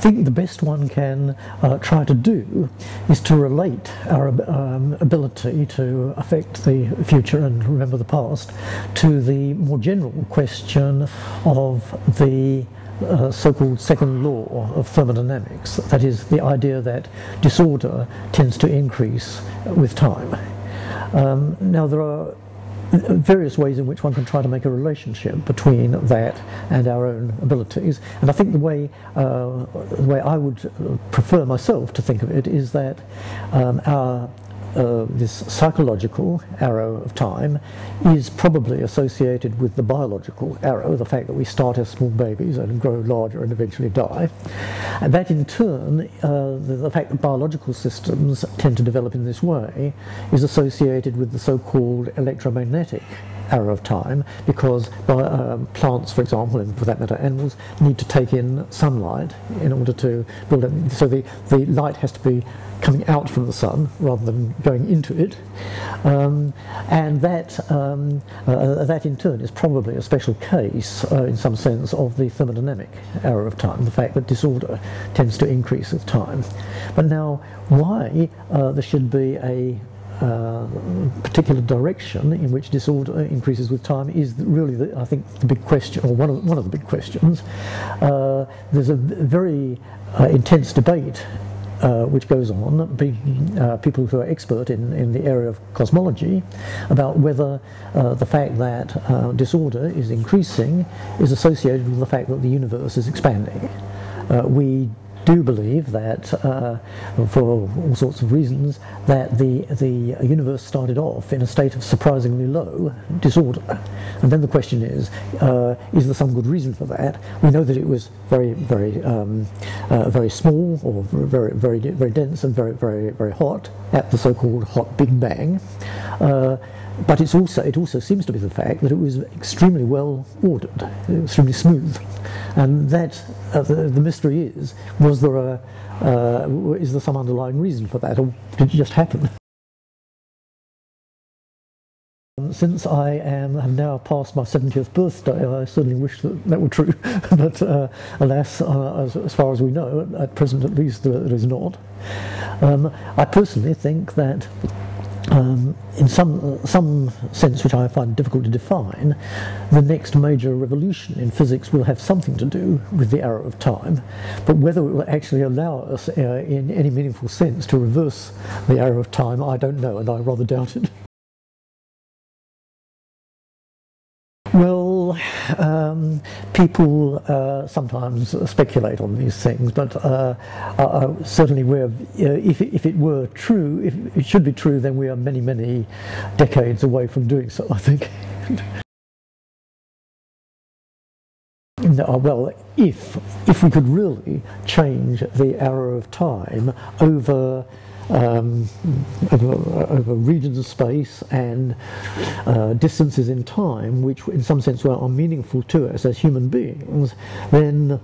think the best one can uh, try to do is to relate our um, ability to affect the future and remember the past to the more general question of the uh, so-called second law of thermodynamics, that is the idea that disorder tends to increase with time. Um, now there are various ways in which one can try to make a relationship between that and our own abilities. And I think the way, uh, the way I would prefer myself to think of it is that um, our uh, this psychological arrow of time is probably associated with the biological arrow, the fact that we start as small babies and grow larger and eventually die. And that in turn, uh, the, the, fact that biological systems tend to develop in this way is associated with the so-called electromagnetic arrow of time because um, plants, for example, and for that matter animals, need to take in sunlight in order to build it. So the, the light has to be coming out from the sun rather than going into it. Um, and that, um, uh, that in turn is probably a special case, uh, in some sense, of the thermodynamic arrow of time, the fact that disorder tends to increase with time. But now, why uh, there should be a uh, particular direction in which disorder increases with time is really, the, I think, the big question, or one of, one of the big questions. Uh, there's a very uh, intense debate uh, which goes on, be, uh, people who are expert in, in the area of cosmology, about whether the fact that disorder is increasing is associated with the fact that the universe is expanding. We do believe that, uh, for all sorts of reasons, that the, the universe started off in a state of surprisingly low disorder. And then the question is, uh, is there some good reason for that? We know that it was very, very, um, uh, very small, or very, very, very dense, and very, very, very hot at the so-called hot Big Bang. But it's also, it also seems to be the fact that it was extremely well ordered, extremely smooth. And that, uh, the, the, mystery is, was there a, uh, is there some underlying reason for that, or did it just happen? Since I am have now passed my 70th birthday, I certainly wish that that were true, but uh, alas, uh, as, as, far as we know, at present at least, there is not. Um, I personally think that um, in some, some sense which I find difficult to define, the next major revolution in physics will have something to do with the arrow of time, but whether it will actually allow us uh, in any meaningful sense to reverse the arrow of time, I don't know, and I rather doubt it. um, people uh, sometimes speculate on these things, but uh, uh, certainly we're, if, if it were true, if it should be true, then we are many, many decades away from doing so, I think. well, if, if we could really change the arrow of time over um, over, over, regions of space and uh, distances in time, which in some sense are meaningful to us as human beings, then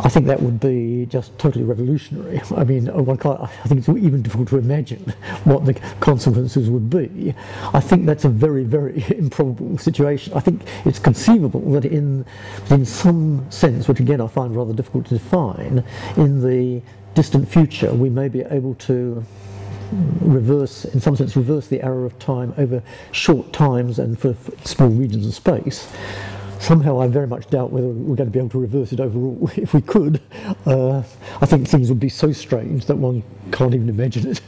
I think that would be just totally revolutionary. I mean, uh, one can't, I think it's even difficult to imagine what the consequences would be. I think that's a very, very improbable situation. I think it's conceivable that in, in some sense, which again I find rather difficult to define, in the distant future, we may be able to reverse, in some sense, reverse the arrow of time over short times and for, small regions of space. Somehow, I very much doubt whether we're going to be able to reverse it overall. If we could, uh, I think things would be so strange that one can't even imagine it.